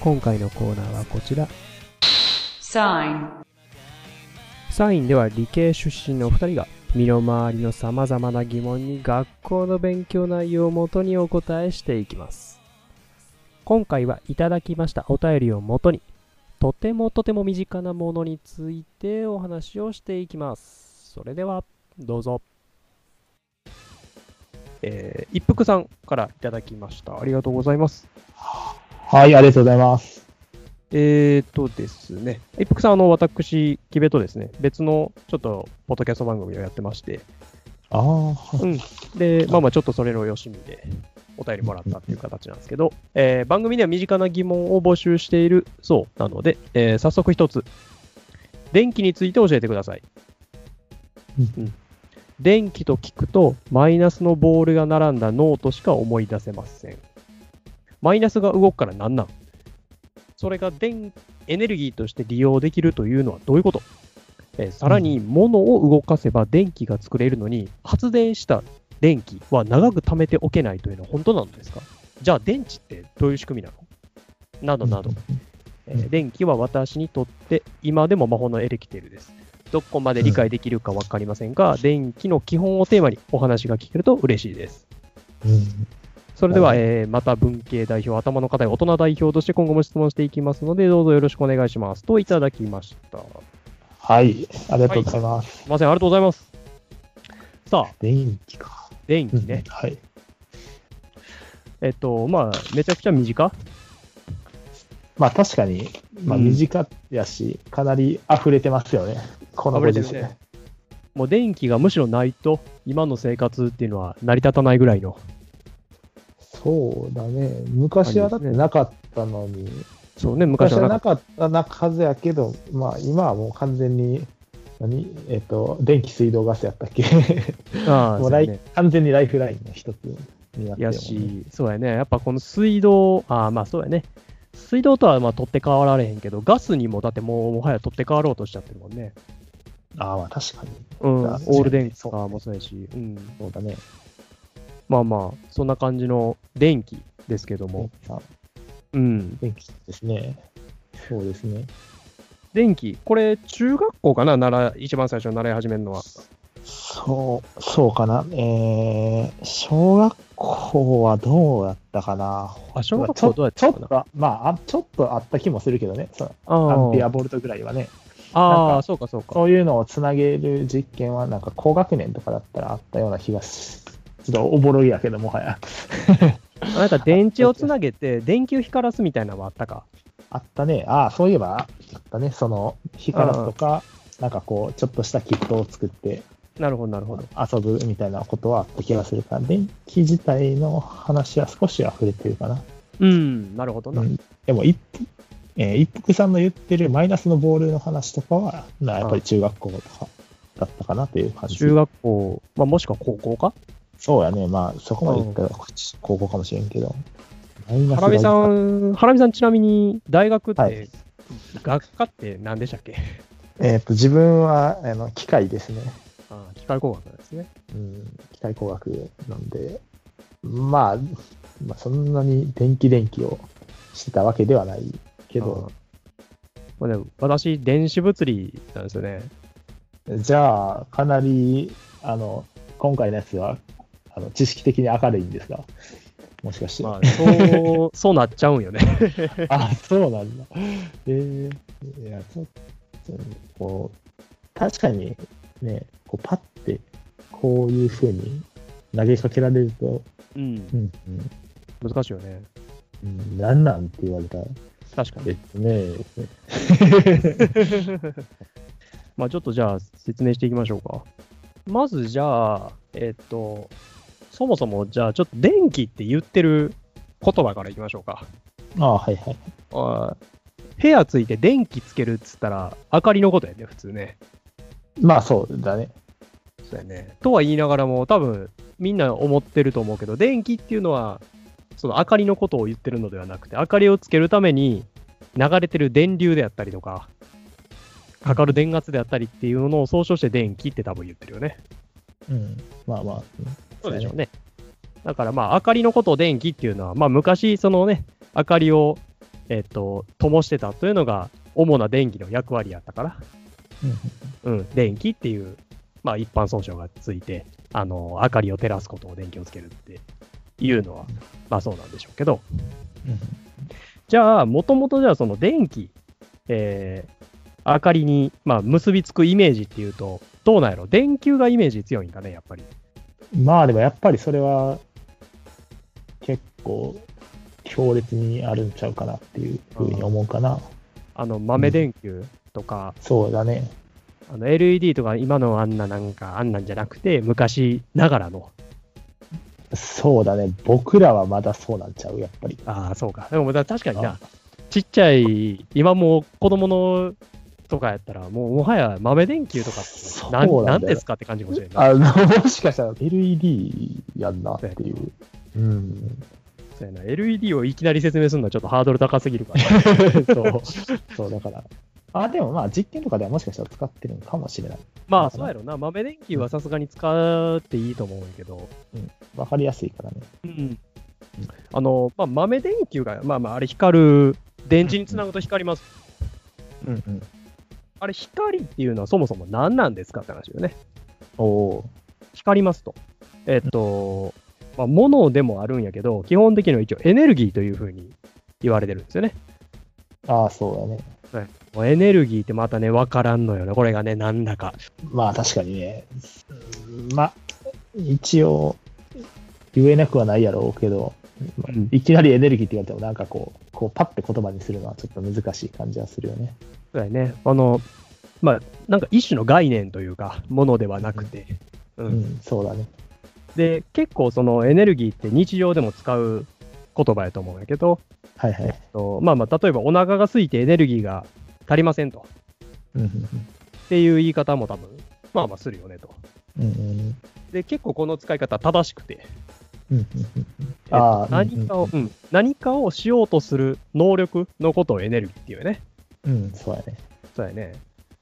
今回のコーナーはこちら。Sign. サインでは理系出身のお二人が身の回りの様々な疑問に学校の勉強内容をもとにお答えしていきます。今回はいただきましたお便りをもとにとてもとても身近なものについてお話をしていきます。それではどうぞ。えー、一服さんからいただきました。ありがとうございます。はい、ありがとうございます。えーとですね、一服さん、あの、私、キベとですね、別のちょっと、ポッドキャスト番組をやってまして、ああ、うん。で、まあまあ、ちょっとそれのよしみで、お便りもらったっていう形なんですけど、えー番組では身近な疑問を募集しているそうなので、えー早速一つ、電気について教えてください。うん。電気と聞くと、マイナスのボールが並んだノートしか思い出せません。マイナスが動くから何なん？それが電気エネルギーとして利用できるというのはどういうこと、えーさらに、物を動かせば電気が作れるのに、発電した電気は長く貯めておけないというのは本当なのですか？じゃあ電池ってどういう仕組みなの？などなど、えー電気は私にとって今でも魔法のエレキテルです。どこまで理解できるか分かりませんが、電気の基本をテーマにお話が聞けると嬉しいです。うん。それでは、はいえーまた文系代表、頭の固い大人代表として今後も質問していきますので、どうぞよろしくお願いします。といただきました。すはい、ありがとうございます。いません、ありがとうございます。さあ、電気か。電気ね。はい。えっと、まあ、めちゃくちゃ短まあ確かに、まあうん短やし、かなり溢れてますよね。このご時世。溢れてるねもう電気がむしろないと、今の生活っていうのは成り立たないぐらいの。そうだね。昔はだってなかったのに、そうね、昔昔ははなかったなはずやけど、まあ今はもう完全に、何？えっ、と、電気、水道、ガスやったっけ？た。ああ、もライそうね。完全にライフラインの一つになってねやし、そうやね。やっぱこの水道、ああ、まあそうやね。水道とはまあ取って代わられへんけど、ガスにもだってもうもはや取って代わろうとしちゃってるもんね。ああ、まあ確かに。うん、オあール電そう化もそうやし、うん。そうだね。まあまあ、そんな感じの電気ですけども、あうん。電気ですね。そうですね。電気、これ中学校かな？習い一番最初に習い始めるのは。そう、そうかな。えー、小学校はどうだったかな？あ、小学校どうやっちょたかな？っと、まああ、ちょっとあった気もするけどね。そアンペアあボルトぐらいはね。ああ、そうかそうか。そういうのをつなげる実験は、なんか高学年とかだったらあったような気がし、ちょっとおぼろいやけど、もはや。なんか電池をつなげて電球光らすみたいなのもあったか？あったね。ああ、そういえば、あったね。その、光らすとか、なんかこう、ちょっとしたキットを作ってなるほど、なるほど。遊ぶみたいなことはあった気がするから、電気自体の話は少しは触れてるかな。うん、なるほどな。うんでも一服、えー一服さんの言ってるマイナスのボールの話とかは、なやっぱり中学校とかだったかなという感じ。中学校、まあ、もしくは高校か？そうやね。まあ、そこまで言ったら高校かもしれんけど。マイナスハラミさがん、ハラミさんちなみに大学って、はい学科って何でしたっけ？えっ、と、自分は、あの、機械ですね。ああ機械工学なんですね。うん、機械工学なんで、まあ、まあ、そんなに電気電気をしてたわけではないけど、まあ、でも私、電子物理なんですよね。じゃあ、かなり、あの、今回のやつは、あの知識的に明るいんですが、もしかして。まあ、そう、そうなっちゃうんよね。あ、そうなんだ。えー、いや、ちょっと、こう、確かにね、こうパッて、こういう風に投げかけられると、うん、うん、難しいよね。うん、うん、なんなんって言われたら、確かに。えっとね、まあちょっとじゃあ説明していきましょうか。まずじゃあ、えっと、そもそもじゃあちょっと電気って言ってる言葉からいきましょうか。ああ、はいはい。あ部屋ついて電気つけるっつったら、明かりのことやね、普通ね。まあそうだね。そうやね。とは言いながらも、多分みんな思ってると思うけど、電気っていうのは、その明かりのことを言ってるのではなくて、明かりをつけるために流れてる電流であったりとか、かかる電圧であったりっていうのを総称して電気って多分言ってるよね。うん。まあまあ。そうでしょうね。だからまあ、明かりのことを電気っていうのは、まあ昔、そのね、明かりを、えっと、灯してたというのが、主な電気の役割やったから、うん。うん、電気っていう、まあ一般総称がついて、あの、明かりを照らすことを電気をつけるっていうのは、まあそうなんでしょうけど、うんじゃあ、もともとじゃあその電気、えー、明かりに、まあ、結びつくイメージっていうと、どうなんやろ？電球がイメージ強いんかね、やっぱり。まあでもやっぱりそれは結構強烈にあるんちゃうかなっていうふうに思うかな。あの、豆電球とか、そうだね。あの LED とか今のあんななんかあんなんじゃなくて昔ながらのそうだね。僕らはまだそうなんちゃう、やっぱり。ああそうかでもだ確かになあちっちゃい今もう子供のとかやったらもうもはや豆電球とかってそうなんですかって感じかもしれないあの、もしかしたら LED やんなっていう。うん。そうやな LED をいきなり説明するのはちょっとハードル高すぎるから そう。そう、だから。あ、でもまあ実験とかではもしかしたら使ってるのかもしれない。まあそうやろな豆電球はさすがに使っていいと思うんやけどわかりやすいからね。うんあの、まあ、豆電球が、まあまあ、あれ光る、電池につなぐと光ります。うんうん。あれ光っていうのはそもそも何なんですかって話よね。おお光りますと。えっと、まあ、物でもあるんやけど、基本的には一応エネルギーというふうに言われてるんですよね。ー。ああ、そうだね。もうエネルギーってまたね、わからんのよね。これがね、なんだか。まあ確かにね。うんまあ、一応、言えなくはないやろうけど、いきなりエネルギーって言われてもなんかこう、こうパッて言葉にするのはちょっと難しい感じはするよね。そうやね。あの、まあ、なんか一種の概念というか、ものではなくて。ううんん、そうだね。で、結構そのエネルギーって日常でも使う言葉やと思うんやけど、はいはい。とまあまあ、例えばお腹が空いてエネルギーが足りませんと。うんうんっていう言い方も多分、まあまあするよねと。うんうんで、結構この使い方正しくて、何かを、うん、何かをしようとする能力のことをエネルギーっていうよね。うん、うん、そうやね。そうやね。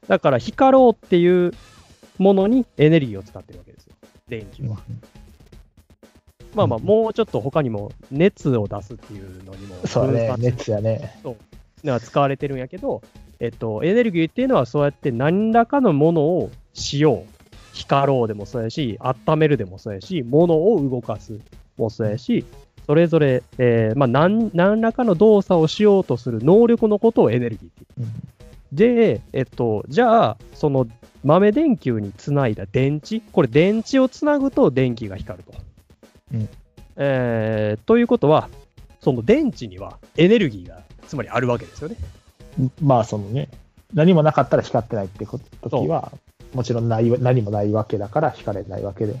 だから光ろうっていうものにエネルギーを使ってるわけですよ。電気は。まあまあ、うんもうちょっと他にも熱を出すっていうのにもそうだね。熱やね。が使われてるんやけど、えっと、エネルギーっていうのはそうやって何らかのものをしよう。光ろうでもそうやし、温めるでもそうやし、物を動かすもそうやし、それぞれ、えーまあ何、何らかの動作をしようとする能力のことをエネルギーって言う。うんで、えっと、じゃあ、その豆電球につないだ電池、これ電池をつなぐと電気が光ると。うんえーということは、その電池にはエネルギーがつまりあるわけですよね。まあ、そのね、何もなかったら光ってないってこと時は、もちろんないわ何もないわけだから光れないわけで、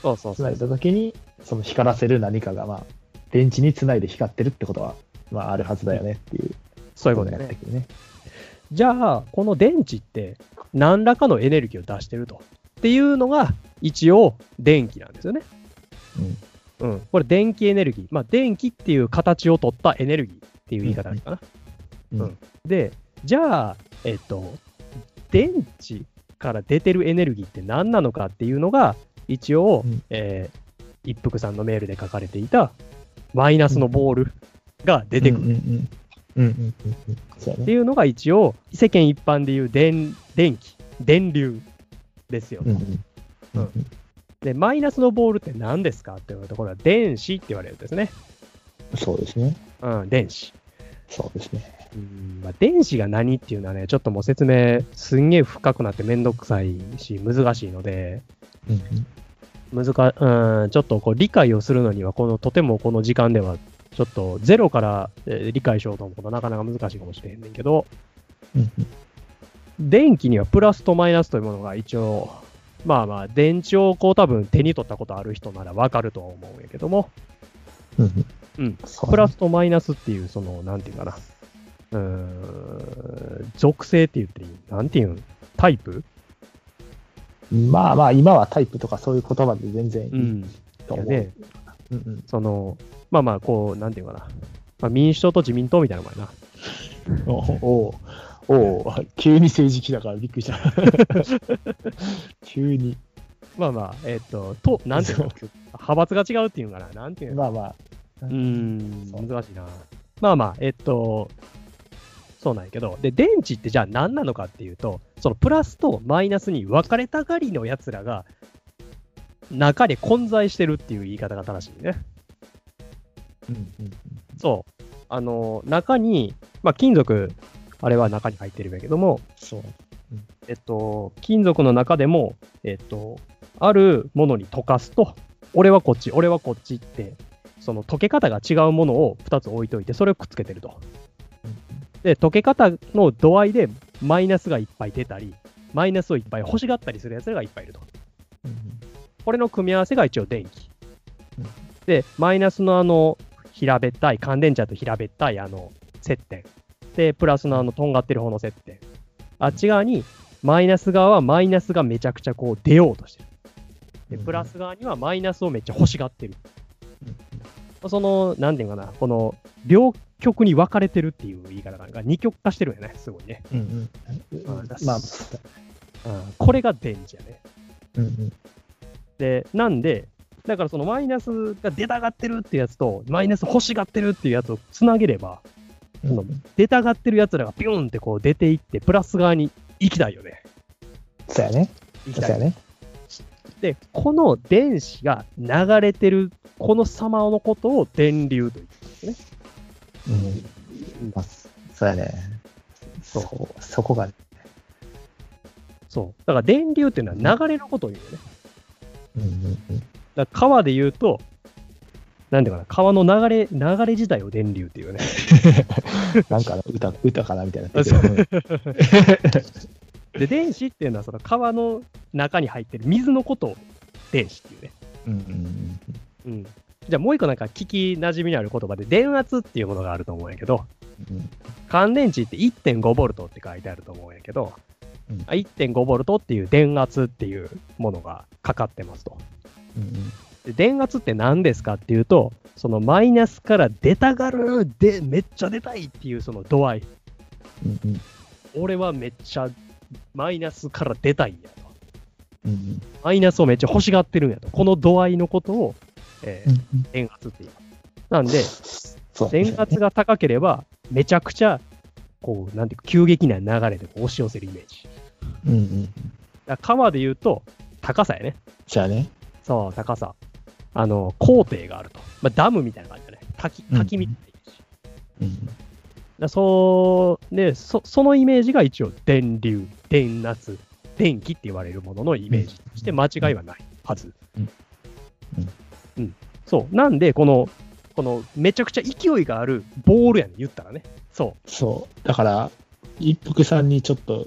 そうそうそうつない。だ時に、その光らせる何かが、まあ、電池につないで光ってるってことは、まあ、あるはずだよねっていうそういうことだよねね。じゃあ、この電池って何らかのエネルギーを出してると。っていうのが一応電気なんですよね。うん。これ電気エネルギー。まあ電気っていう形を取ったエネルギーっていう言い方かな。うんうんで、じゃあ、えっと、電池から出てるエネルギーって何なのかっていうのが一応、うんえー一服さんのメールで書かれていたマイナスのボールが出てくる。っていうのが一応、世間一般でいう電電気、電流ですよ。うんうんで、マイナスのボールって何ですかって言われたところは電子って言われるんですね。そうですね。うん、電子。そうですね。うんまあ、電子が何っていうのはね、ちょっともう説明すんげえ深くなってめんどくさいし、難しいので、うん難か、うん、ちょっとこう理解をするのには、この、とてもこの時間では、ちょっとゼロから、えー理解しようと思うとなかなか難しいかもしれへんねんけど、うん電気にはプラスとマイナスというものが一応、まあまあ、電池をこう多分手に取ったことある人ならわかるとは思うんやけども、うんうん。プラスとマイナスっていう、その、なんていうかな。うーん、属性って言っていい？なんていうん？タイプ？まあまあ、今はタイプとかそういう言葉で全然いいうん。と思う。で、うんうんその、まあまあ、こう、なんていうかな。まあ、民主党と自民党みたいなもんやな。おおおお急に政治記だからびっくりした。急に。まあまあ、えっ、と、と、なんていうの？派閥が違うっていうのかな？なんていうの？まあまあ。うーん、難しいな。まあまあ、えっと、そうなんやけど、で、電池ってじゃあ何なのかっていうと、そのプラスとマイナスに分かれたがりのやつらが、中で混在してるっていう言い方が正しいね。うんうんそう。あの、中に、まあ、金属、あれは中に入ってるんやけども、そう。えっと、金属の中でも、えっと、あるものに溶かすと、俺はこっち、俺はこっちって、その溶け方が違うものを2つ置いといて、それをくっつけてると。で、溶け方の度合いでマイナスがいっぱい出たり、マイナスをいっぱい欲しがったりするやつらがいっぱいいると。うんこれの組み合わせが一応電気うん。で、マイナスのあの、平べったい、乾電池だと平べったいあの、接点。で、プラスのあの、とんがってる方の接点。あっち側に、マイナス側はマイナスがめちゃくちゃこう出ようとしてる。で、うんプラス側にはマイナスをめっちゃ欲しがってる。その、なんていうのかな、この、両極に分かれてるっていう言い方が二極化してるよね、すごいね。うんうんあまあ、うん、これが電池やね。うんうんで、なんで、だからそのマイナスが出たがってるってやつと、マイナス欲しがってるっていうやつをつなげれば、うんその出たがってるやつらがピュンってこう出ていって、プラス側に行きたいよね。そうやね。行きたい。ね。で、この電子が流れてる、この様のことを電流と言ってるんですね。うん。まあ、そうやね。そうそこがね。そう。だから電流っていうのは流れのことを言うよね。うんうんうん。だから川で言うと、なんていうかな、川の流れ、流れ自体を電流っていうね。なんかの歌、歌かなみたいな。で、電子っていうのはその川の中に入ってる水のことを電子っていうね。うんうんうん。じゃあもう一個なんか聞き馴染みのある言葉で電圧っていうものがあると思うんやけど、うん乾電池って1.5ボルトって書いてあると思うんやけど、うんあ1.5ボルトっていう電圧っていうものがかかってますと。うんで電圧って何ですかっていうと、そのマイナスから出たがるでめっちゃ出たいっていうその度合い。うんうん俺はめっちゃマイナスから出たいんやと。うんマイナスをめっちゃ欲しがってるんやと。この度合いのことを、えーうん電圧って言います。なんで、電圧が高ければ、めちゃくちゃ、こう、なんていうか、急激な流れで押し寄せるイメージ。うんうん。だ川で言うと、高さやね。じゃあね。そう、高さ。あの、高低があると。まあ、ダムみたいな感じだね。滝、滝みたいなイメージ。うんだそう、で、そそのイメージが一応、電流、電圧、電気って言われるもののイメージとして間違いはないはず。うんうんうんそう。なんで、この、この、めちゃくちゃ勢いがあるボールやね言ったらね。そそう。だから、一服さんにちょっと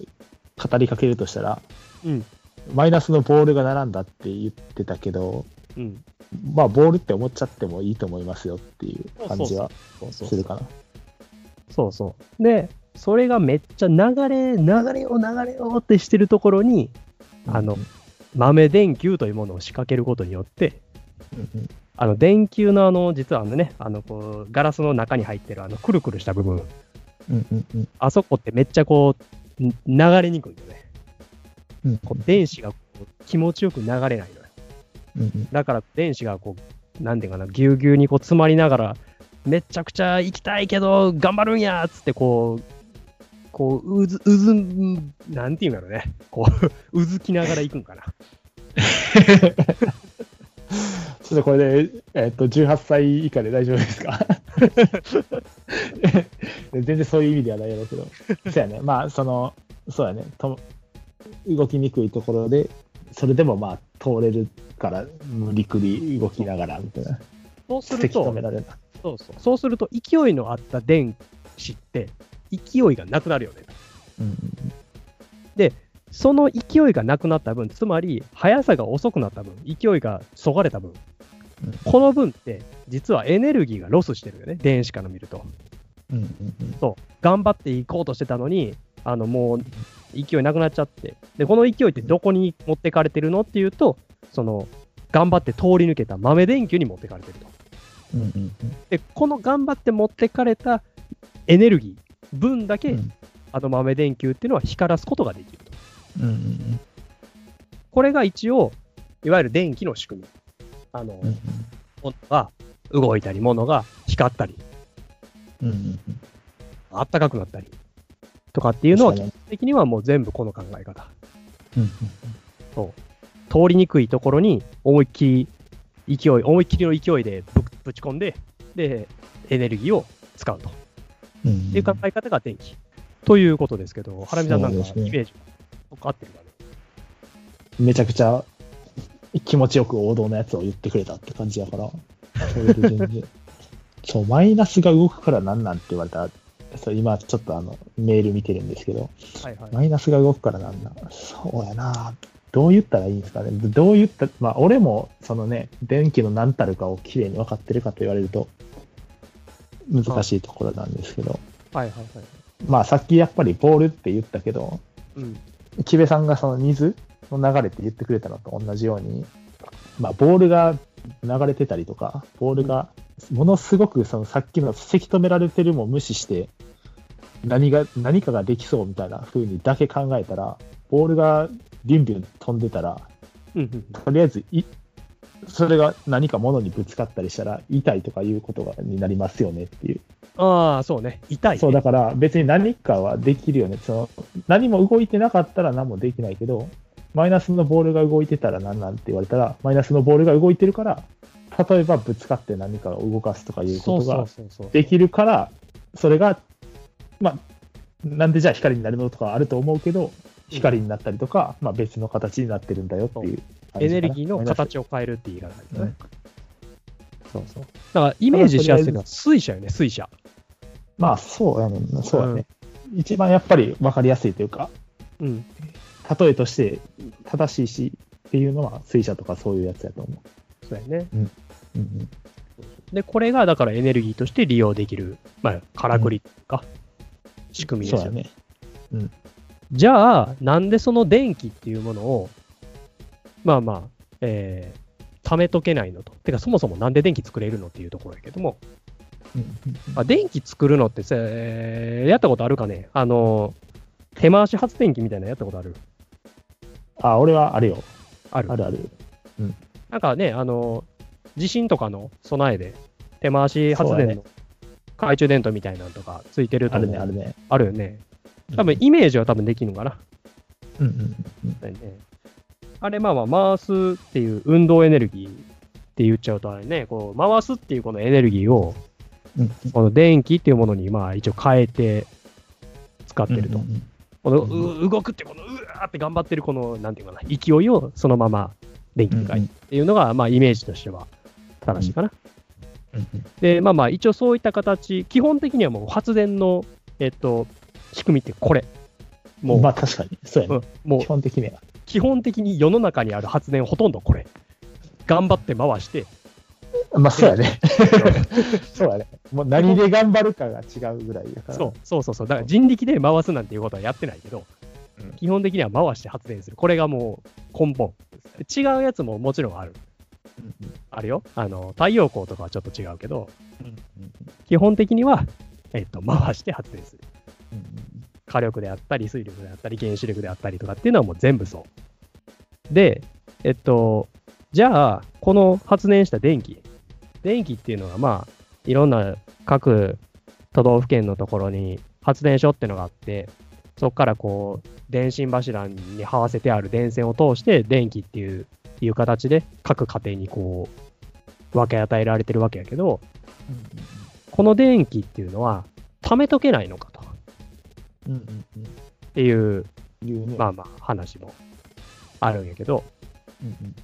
語りかけるとしたら、うんマイナスのボールが並んだって言ってたけど、う。うん。まあ、ボールって思っちゃってもいいと思いますよっていう感じはするかな。そうそう。で、それがめっちゃ流れ、流れよう、流れようってしてるところに、あの豆電球というものを仕掛けることによって、あの電球のあの、実はあのね、あのこうガラスの中に入ってるあのくるくるした部分、うんうんうんあそこってめっちゃこう、ん流れにくいよね。うんこう電子がこう気持ちよく流れないのよ。うんうんだから電子がこう、なんていうかな、ぎゅうぎゅうにこう詰まりながら、めちゃくちゃ行きたいけど、頑張るんやっつってこう、こう、うず、うずん、なんていうんだろうね。こう、うずきながら行くんかな。ちょっとこれで、えっと、18歳以下で大丈夫ですか？全然そういう意味ではないやろうけど。そうやね。まあ、その、そうやね。と動きにくいところで、それでもまあ、通れるから、無理くり動きながら、みたいな。そうするせき止とめ、られる。そうそう。そうすると、勢いのあった電子って、勢いがなくなるよね。うんその勢いがなくなった分、つまり、速さが遅くなった分、勢いがそがれた分、うんこの分って、実はエネルギーがロスしてるよね、電子から見ると。うんそう、頑張っていこうとしてたのに、あのもう勢いなくなっちゃって、で、この勢いってどこに持ってかれてるのっていうと、その、頑張って通り抜けた豆電球に持ってかれてると。うんうんうん。で、この頑張って持ってかれたエネルギー分だけ、うん。あの豆電球っていうのは光らすことができると。うんうんこれが一応、いわゆる電気の仕組み。あの、うん物が動いたり、物が光ったり、うんうんあったかくなったりとかっていうのは、基確本的にはもう全部この考え方。うん通りにくいところに思いっきり勢い、思いっきりの勢いでぶぶち込んで、で、エネルギーを使うとうんいう考え方が電気。ということですけど、ハラミさんなんかイメージ合ってるかね。めちゃくちゃ気持ちよく王道のやつを言ってくれたって感じやから、それで全然。そう、マイナスが動くからなんなんって言われたら、そう今ちょっとあのメール見てるんですけど、はいはい。マイナスが動くからなんなん。そうやな。どう言ったらいいんですかね？どう言った、まあ俺もそのね、電気の何たるかをきれいに分かってるかと言われると、難しいところなんですけど、はいはいはい。まあさっきやっぱりボールって言ったけど、うん。木部さんがその水の流れって言ってくれたのと同じように、まあ、ボールが流れてたりとか、ボールがものすごくそのさっきのせき止められてるも無視して、何が何かができそうみたいな風にだけ考えたら、ボールがビュンビュン飛んでたら、うんうんとりあえずい、それが何か物にぶつかったりしたら、痛いとかいうことがになりますよねっていう。ああ、そうね。痛い、ね。そう、だから別に何かはできるよね。その何も動いてなかったら何もできないけど、マイナスのボールが動いてたら何なんて言われたら、マイナスのボールが動いてるから、例えばぶつかって何かを動かすとかいうことが。できるから、それが、まあ、なんでじゃあ光になるのとかあると思うけど、光になったりとか、まあ別の形になってるんだよっていう。エネルギーの形を変えるって言い方ですね。そうそう。だから、イメージしやすいのは水車よね、水車。まあそうやね。そうやね。一番やっぱり分かりやすいというか、うん。例えとして正しいしっていうのは水車とかそういうやつやと思そうやね。う。うんうんで、これがだからエネルギーとして利用できる、まあ、からくりとか、仕組みですよそうやね。じゃあ、なんでその電気っていうものを、まあまあ、えー、貯めとけないのと。てか、そもそもなんで電気作れるのっていうところやけども、あ、電気作るのってさ、えーやったことあるかね？あの、手回し発電機みたいなのやったことある？あ、俺はあるよ。ある？あるある。なんかね、あの、地震とかの備えで、手回し発電の懐中電灯みたいなのとかついてるとあるね、あるね。あるよね。多分、イメージは多分できるのかな。うんうんうんね。あれ、まあまあ、回すっていう運動エネルギーって言っちゃうとあれね、こう回すっていうこのエネルギーを、うんこの電気っていうものにまあ一応変えて使ってると。うんうんこのう動くってこのうわーって頑張ってるこの、なんていうかな、勢いをそのまま電気に変えるっていうのが、まあイメージとしては正しいかな。で、まあまあ一応そういった形、基本的にはもう発電の、えっと、仕組みってこれ。もう、まあ確かに。そうやね。うんもう基本的には。基本的に世の中にある発電ほとんどこれ。頑張って回して、まあそうやね。そうやね。もう何で頑張るかが違うぐらいだから。そうそうそうそう、だから人力で回すなんていうことはやってないけど、うん基本的には回して発電する。これがもう根本。違うやつももちろんある。うんうんあるよ。あの、太陽光とかはちょっと違うけど、うんうん基本的には、えっと、回して発電する。うん火力であったり、水力であったり、原子力であったりとかっていうのはもう全部そう。で、えっと、じゃあ、この発電した電気。電気っていうのは、まあ、いろんな各都道府県のところに発電所っていうのがあって、そこからこう、電信柱に這わせてある電線を通して、電気っていういう形で各家庭にこう、分け与えられてるわけやけど、この電気っていうのは、貯めとけないのかと。うんうんうんっていう。まあまあ話もあるんやけど、うんうん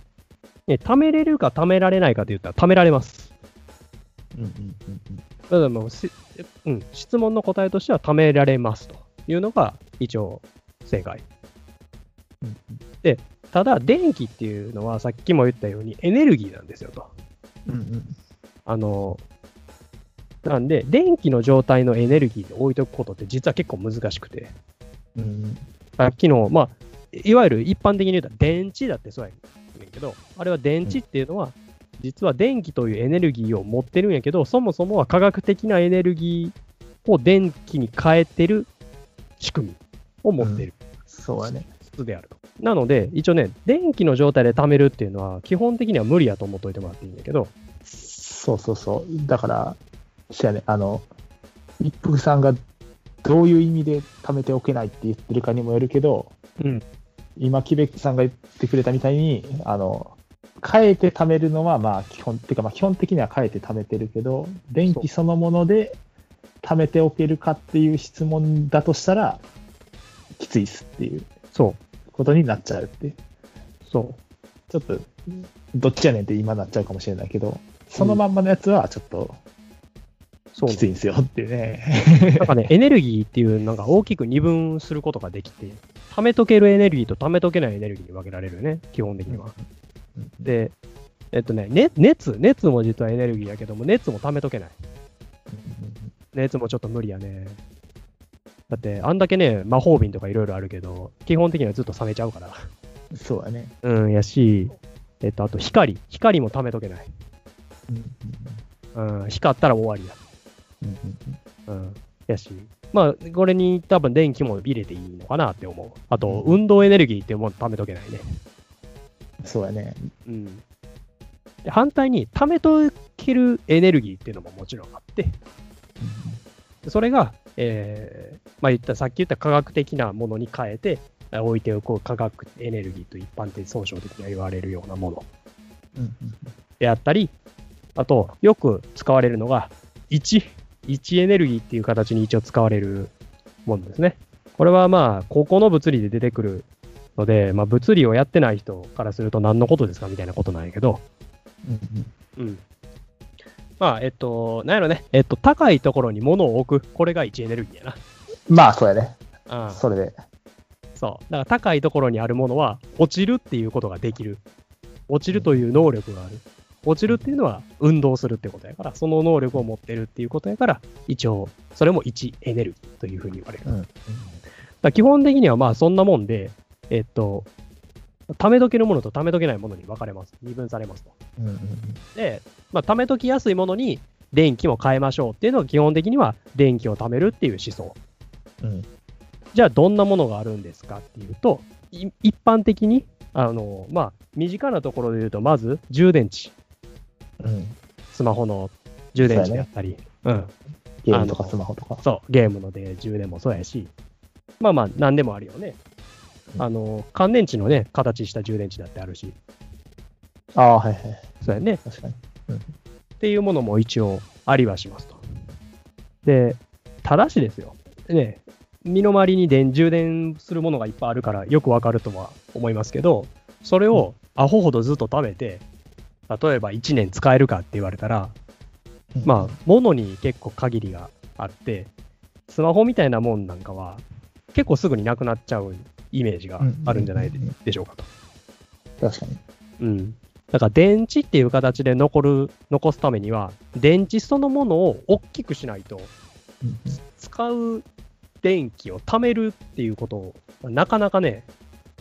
ね、貯めれるか貯められないかと言ったら貯められます。うんうんうんうんだもうし、うん、質問の答えとしては貯められますというのが一応正解。うんただ、電気っていうのはさっきも言ったようにエネルギーなんですよと。うんうん。あの、なんで、電気の状態のエネルギーで置いとくことって実は結構難しくて、うんさっきの、まあ、いわゆる一般的に言うと電池だってそうやねんけど、あれは電池っていうのは、実は電気というエネルギーを持ってるんやけど、そもそもは科学的なエネルギーを電気に変えてる仕組みを持ってるそうやね。質であると。なので、一応ね、電気の状態で貯めるっていうのは、基本的には無理やと思っといてもらっていいんだけど、そうそうそう。だから、そうやね、あの、一服さんがどういう意味で貯めておけないって言ってるかにもよるけど、うん、今、木部さんが言ってくれたみたいに、あの、変えて貯めるのは、まあ、基本、てか、まあ、基本的には変えて貯めてるけど、電気そのもので貯めておけるかっていう質問だとしたら、きついっすっていうそう、ことになっちゃうって。そう。ちょっと、どっちやねんって今なっちゃうかもしれないけど、そのまんまのやつはちょっとそうきついんですよっていうね。なんかね、エネルギーっていうのが大きく二分することができて、貯めとけるエネルギーと貯めとけないエネルギーに分けられるよね、基本的には。で、えっとね、ね熱、熱も実はエネルギーやけども、熱も貯めとけない。熱もちょっと無理やね。だって、あんだけね、魔法瓶とかいろいろあるけど、基本的にはずっと冷めちゃうから。そうやね。うん、やし、えっと、あと光。光も貯めとけない。うん、光ったら終わりや。うん。やし、まあ、これに多分電気も入れていいのかなって思う。あと、運動エネルギーっていうも貯めとけないね。そうやね。うん。で反対に、貯めとけるエネルギーっていうのももちろん。あって、それが、えーまあ言ったさっき言った科学的なものに変えて、置いておく科学エネルギーと一般的総称的には言われるようなものであったり、あと、よく使われるのが、位置。位置エネルギーっていう形に一応使われるものですね。これはまあ、高校の物理で出てくるので、まあ、物理をやってない人からすると何のことですかみたいなことなんやけど、うん。まあ、えっと、なんやろね、えっと、高いところに物を置く。これが位置エネルギーやまあ、そうやね。な。うん。それで。そう。だから高いところにあるものは落ちるっていうことができる。落ちるという能力がある。落ちるっていうのは運動するってことやから、その能力を持ってるっていうことやから、一応、それも1エネルギーというふうに言われる。だから基本的にはまあそんなもんで、えっと、貯めとけるものと貯めとけないものに分かれます。二分されますと。で、まあ、貯めときやすいものに電気も変えましょうっていうのが基本的には電気を貯めるっていう思想。じゃあどんなものがあるんですかっていうと、い一般的に、あの、まあ、身近なところで言うと、まず充電池。スマホの充電池であったり、うん。ゲームとかスマホとか。そう、ゲームので充電もそうやし、まあまあ、何でもあるよね。あの、乾電池のね、形した充電池だってあるし、ああ、はいはい。そうやね。確かに。っていうものも一応ありはしますと。で、ただしですよ。ね、身の回りに電充電するものがいっぱいあるからよくわかるとは思いますけど、それをアホほどずっと食べて、例えば1年使えるかって言われたら、まあ、ものに結構限りがあって、スマホみたいなもんなんかは、結構すぐになくなっちゃうイメージがあるんじゃないででしょうかと。確かに。うん。だから電池っていう形で残る、残すためには、電池そのものを大きくしないと、使う電気を貯めるっていうことを、なかなかね、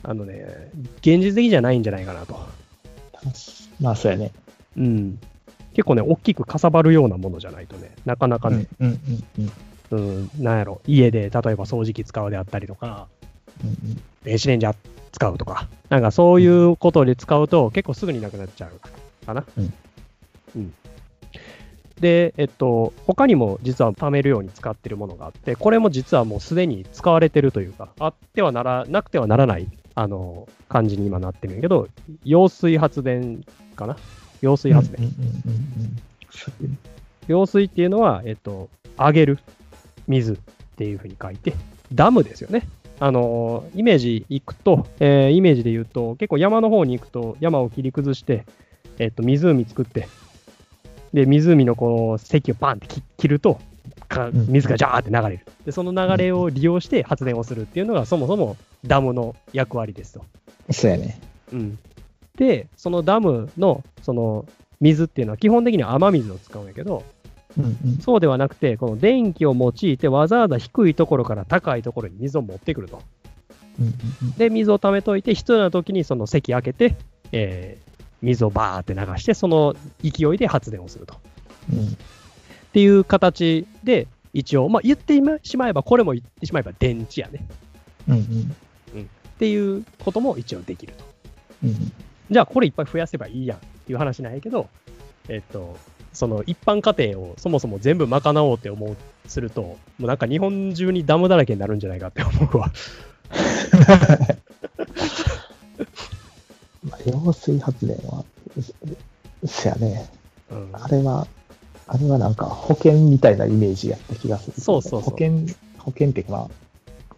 あのね、現実的じゃないんじゃないかなと。まあ、そうやね。うん。結構ね、大きくかさばるようなものじゃないとね、なかなかね、うんうんうんうん、なんやろ、家で例えば掃除機使うであったりとか、電子レンジャー使うとか、なんかそういうことで使うと結構すぐになくなっちゃう。かな。うん。うん。で、えっと、他にも実は貯めるように使ってるものがあって、これも実はもうすでに使われてるというか、あってはならなくてはならない、あの、感じに今なってるんやけど、揚水発電かな？揚水発電。揚水っていうのは、えっと、上げる水っていうふうに書いて、ダムですよね。あのーイメージ行くと、えーイメージで言うと、結構山の方に行くと、山を切り崩して、えっと、湖作って、で、湖のこの堰をバンって切切ると、かん水がジャーって流れる。で、その流れを利用して発電をするっていうのが、そもそもダムの役割ですと。そうやね。うん、で、そのダムの、その、水っていうのは基本的には雨水を使うんやけど、うんうん。そうではなくて、この電気を用いてわざわざ低いところから高いところに水を持ってくると。うんうんで、水を溜めといて、必要な時にその席開けて、えー水をバーって流して、その勢いで発電をすると。うん。うんっていう形で、一応、まあ言ってしまえば、これも言ってしまえば電池やね。うんうん。っていうことも一応できると。うんじゃあこれいっぱい増やせばいいやんっていう話なんやけど、えっと、その一般家庭をそもそも全部賄おうって思う、すると、もうなんか日本中にダムだらけになるんじゃないかって思うわ。まあ揚水発電は、そそやね。うん、あれは、あれはなんか保険みたいなイメージやった気がする。そうそうそう保険、保険っていうかまあ、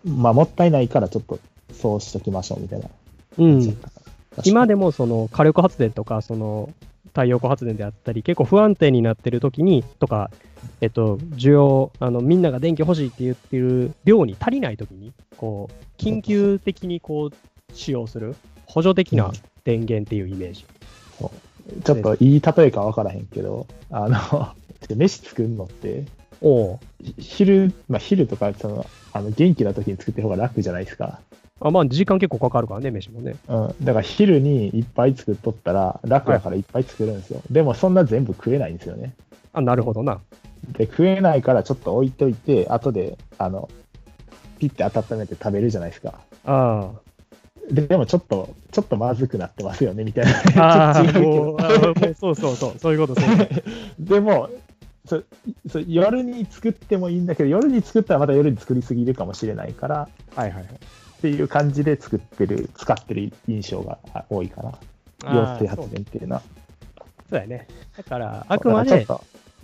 まあもったいないからちょっとそうしときましょうみたいな。うん、今でも。もその火力発電とか、その太陽光発電であったり、結構不安定になってる時に、とか、えっと、需要、あの、みんなが電気欲しいって言ってる量に足りない時に、こう、緊急的にこう、使用する補助的な電源っていうイメージ。ちょっといい例えかわからへんけど、あの、飯作るのって、お昼、まあ昼とかその、あの元気な時に作ってる方が楽じゃないですか。あまあ、時間結構かかるからね、飯もね。うん。だから昼にいっぱい作っとったら楽だからいっぱい作るんですよ。でもそんな全部食えないんですよね。あ、なるほどな。で、食えないからちょっと置いといて、後で、あの、ピッて温めて食べるじゃないですか。あででもちょっと、ちょっとまずくなってますよね、みたいな。あ。そうそうそう、そういうこと、そういうこと。でもそそ夜に作ってもいいんだけど、夜に作ったらまた夜に作りすぎるかもしれないから、はいはいはい。っていう感じで作ってる、使ってる印象があ多いかな。揚水発電っていうのは。そうやね。だから、あくまで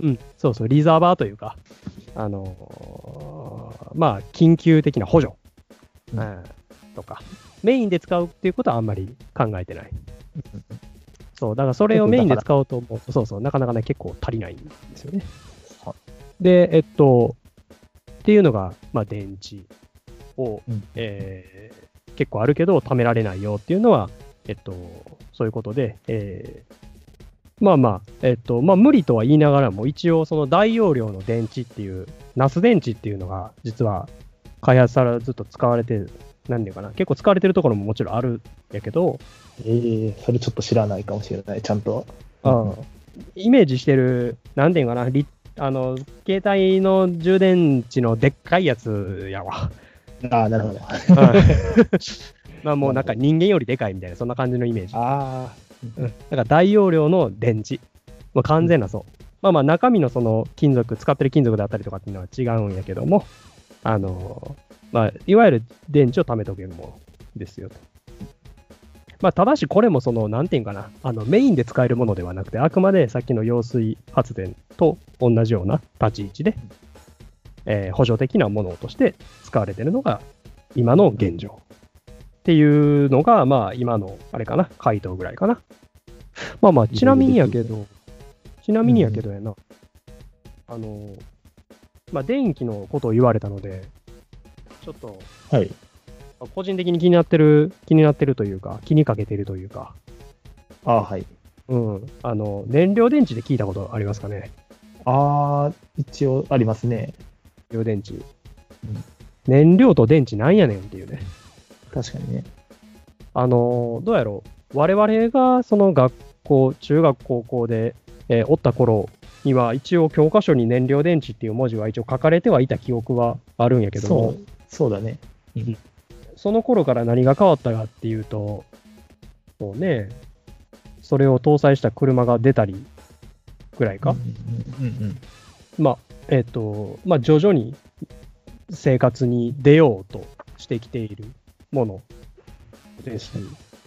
うん、そうそう、リザーバーというか、あのーまあ、緊急的な補助、うんうんとか、メインで使うっていうことはあんまり考えてない。そう、だからそれをメインで使おうと思うと、そうそう、なかなかね、結構足りないんですよね。はで、えっと、っていうのが、まあ、電池を、うんえー結構あるけど、貯められないよっていうのは、えっと、そういうことで、えーまあまあ、えっと、まあ無理とは言いながらも、一応その大容量の電池っていう、ナス電池っていうのが、実は開発されずっと使われてる、なんていうかな、結構使われてるところももちろんあるんやけど、えー、それちょっと知らないかもしれない、ちゃんと。うんイメージしてる、なんていうかな、リあの、携帯の充電池のでっかいやつやわ。ああ、なるほど。まあもうなんか人間よりでかいみたいな、そんな感じのイメージ。あうん、だから大容量の電池。もう完全なそう。まあまあ中身のその金属、使ってる金属だったりとかっていうのは違うんやけども、あのまあ、いわゆる電池を貯めとけるものですよと。まあ、ただしこれもその、なんていうんかな、あのメインで使えるものではなくて、あくまでさっきの揚水発電と同じような立ち位置で、えー補助的なものとして使われているのが今の現状。っていうのが、まあ今の、あれかな、回答ぐらいかな。まあまあ、ちなみにやけど、ちなみにやけどやな、あの、まあ電気のことを言われたので、ちょっと、あ、はい。個人的に気になってる、気になってるというか、気にかけてるというか、ああ、はい。うん、あの、燃料電池で聞いたことありますかね？ああ、一応ありますね。燃料電池。燃料と電池なんやねんっていうね。確かにね。あの、どうやろう？我々がその学校、中学、高校で、えーおった頃には、一応教科書に燃料電池っていう文字は一応書かれてはいた記憶はあるんやけどもそう、、そうだね。その頃から何が変わったかっていうと、そうね、それを搭載した車が出たりぐらいか。うんうんうんまあ、えっ、と、まあ、徐々に生活に出ようとしてきているものです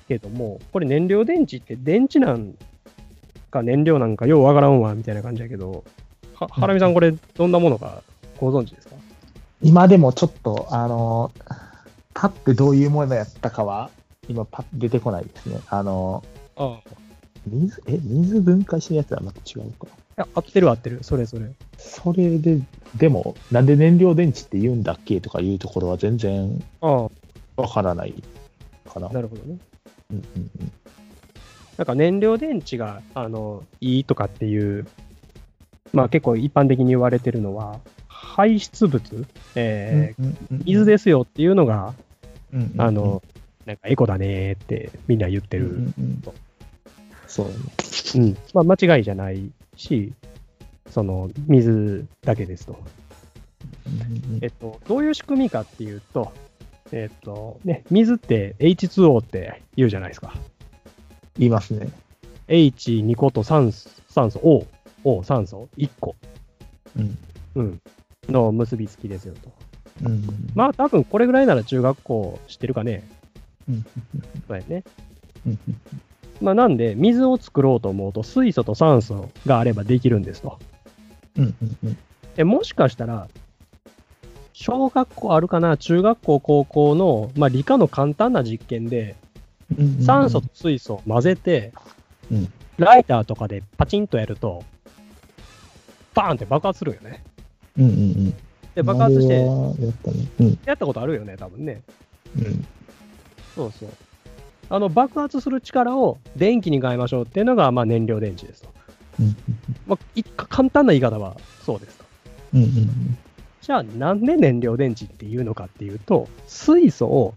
けども、これ燃料電池って電池なんか燃料なんかようわからんわみたいな感じやけど、はハラミさん。これどんなものかご存知ですか？今でもちょっと、あのー、パってどういうものやったかは、今パッ出てこないですね。あのああ。水、え、水分解してるやつはまた違うか。や、合ってる合ってる。それそれ。それで、でも、なんで燃料電池って言うんだっけとかいうところは全然あわからないかな。あ、なるほどね。うんうんうんなんか燃料電池があのいいとかっていう、まあ結構一般的に言われてるのは、排出物、えー水ですよっていうのが、うんあの、なんかエコだねーってみんな言ってる。うんうんそう。うん。まあ間違いじゃないし、その水だけですと。えっと、どういう仕組みかっていうと、えっと、ね、水って H2O って言うじゃないですか。言いますね。H2 個と酸素、酸素 O、O 酸素1個、うん。うん、の結びつきですよと。うん。まあ多分これぐらいなら中学校知ってるかね。うんそうやね。うんまあなんで、水を作ろうと思うと水素と酸素があればできるんですと。でもしかしたら、小学校あるかな、中学校、高校の、まあ、理科の簡単な実験で、酸素と水素を混ぜて、うんライターとかでパチンとやると、バーンって爆発するよね。うんうんうん。で、爆発して、やったね。うんやったことあるよね、多分ね。うん。そうそう。あの、爆発する力を電気に変えましょうっていうのが、まあ、燃料電池ですと。うんまあ、い簡単な言い方はそうですと。うんうんじゃあ、なんで燃料電池っていうのかっていうと、水素を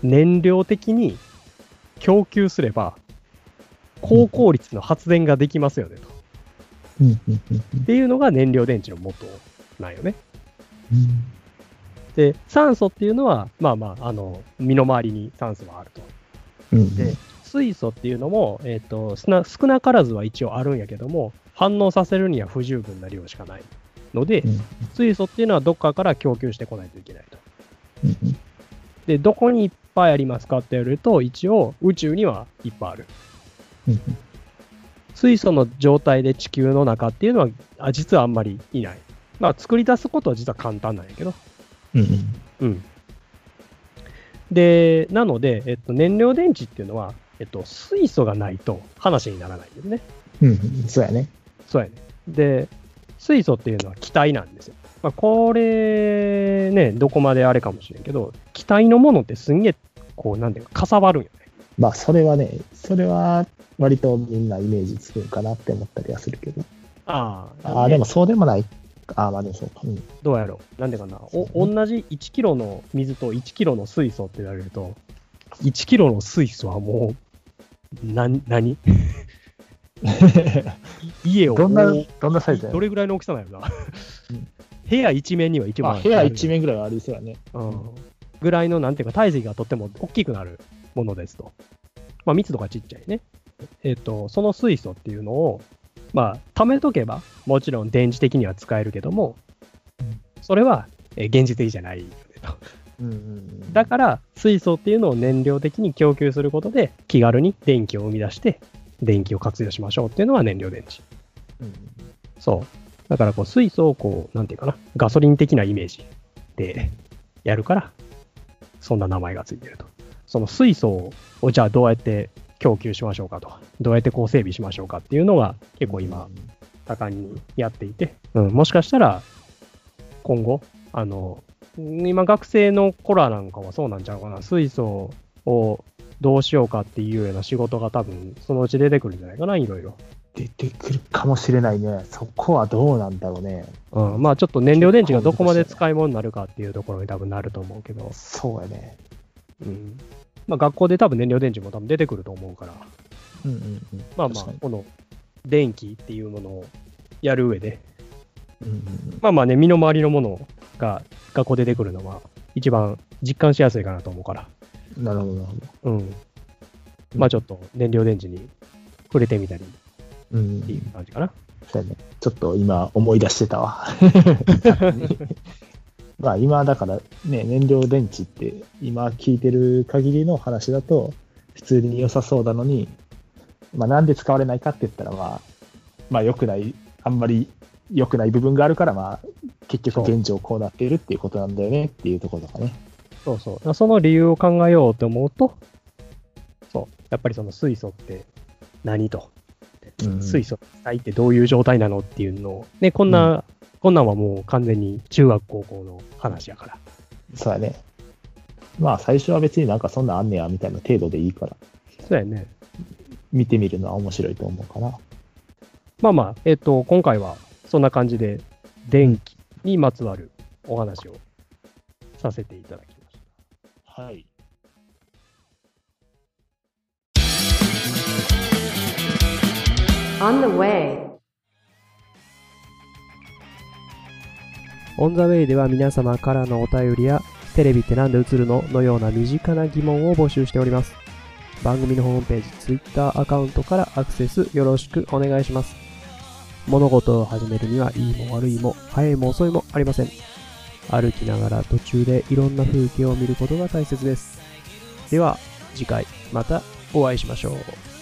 燃料的に供給すれば、高効率の発電ができますよねと。っていうのが燃料電池の元なんよね。うんで、酸素っていうのは、まあまあ、あの、身の回りに酸素があると。うんで、水素っていうのも、えっ、と少な、少なからずは一応あるんやけども、反応させるには不十分な量しかないので、うん水素っていうのはどっかから供給してこないといけないと。で、どこにいっぱいありますかって言われると、一応宇宙にはいっぱいある。うん水素の状態で地球の中っていうのは、あ実はあんまりいない。まあ、作り出すことは実は簡単なんやけど。うんうんうん。で、なので、えっと、燃料電池っていうのは、えっと、水素がないと話にならないんですね。うんうんそうやね。そうやね。で、水素っていうのは気体なんですよ。まあ、これ、ね、どこまであれかもしれんけど、気体のものってすんげえ、こう、なんていうか、かさばるんよね。まあ、それはね、それは割とみんなイメージつくんかなって思ったりはするけど。あああ、で？もそうでもない。ああ、まあでもそうか。うん。どうやろう？なんでかな？お同じ1キロの水と1キロの水素って言われると、1キロの水素はもう、な、何？家をどんなどんなサイズやどれぐらいの大きさなんやろな？うん。部屋一面には一番まあ、部屋一面ぐらいはありそうやね。うんぐらいの、なんていうか、体積がとっても大きくなるものですと。まあ、密度がちっちゃいね。えっ、と、その水素っていうのを、まあ、貯めとけば、もちろん電池的には使えるけどもうん、それは、えー現実的じゃないよねと。うんうんだから、水素っていうのを燃料的に供給することで、気軽に電気を生み出して、電気を活用しましょうっていうのが燃料電池。うんそう。だからこう水素をこう、なんていうかな、ガソリン的なイメージでやるから、そんな名前がついてると。その水素をじゃあどうやって供給しましょうかと。どうやってこう整備しましょうかっていうのが結構今、盛んにやっていて、うん、もしかしたら今後、あの、今学生の子らなんかはそうなんちゃうかな、水素をどうしようかっていうような仕事が多分そのうち出てくるんじゃないかな、いろいろ。出てくるかもしれないね。そこはどうなんだろうね。うん、まあちょっと燃料電池がどこまで使い物になるかっていうところに多分なると思うけど、そうやね。うん。まあ学校で多分燃料電池も多分出てくると思うから、うんうんうん。まあまあこの電気っていうものをやる上で、うんうんまあまあね、身の回りのものが学校で出てくるのは一番実感しやすいかなと思うから、うん。なるほど、なるほど。うん。まあちょっと燃料電池に触れてみたりっうんていう感じかな。そうやね。ちょっと今思い出してたわ。まあ今だからね、燃料電池って今聞いてる限りの話だと普通に良さそうなのに、まあなんで使われないかって言ったらまあ、まあ良くない、あんまり良くない部分があるからまあ結局現状こうなっているっていうことなんだよねっていうところとかね。そうそう。その理由を考えようと思うと、そう。やっぱりその水素って何と？うん水素体ってどういう状態なの？っていうのを、ね、こんな、こんなんはもう完全に中学高校の話やから。そうやね。まあ最初は別になんかそんなんあんねやみたいな程度でいいから。そうやね。見てみるのは面白いと思うかな。まあまあ、えっ、と、今回はそんな感じで、電気にまつわるお話をさせていただきました。はい。On the way. オンザウェイでは皆様からのお便りや、テレビってなんで映るののような身近な疑問を募集しております。番組のホームページ、Twitter アカウントからアクセスよろしくお願いします。物事を始めるには、いいも悪いも、早いも遅いもありません。歩きながら途中でいろんな風景を見ることが大切です。では、次回またお会いしましょう。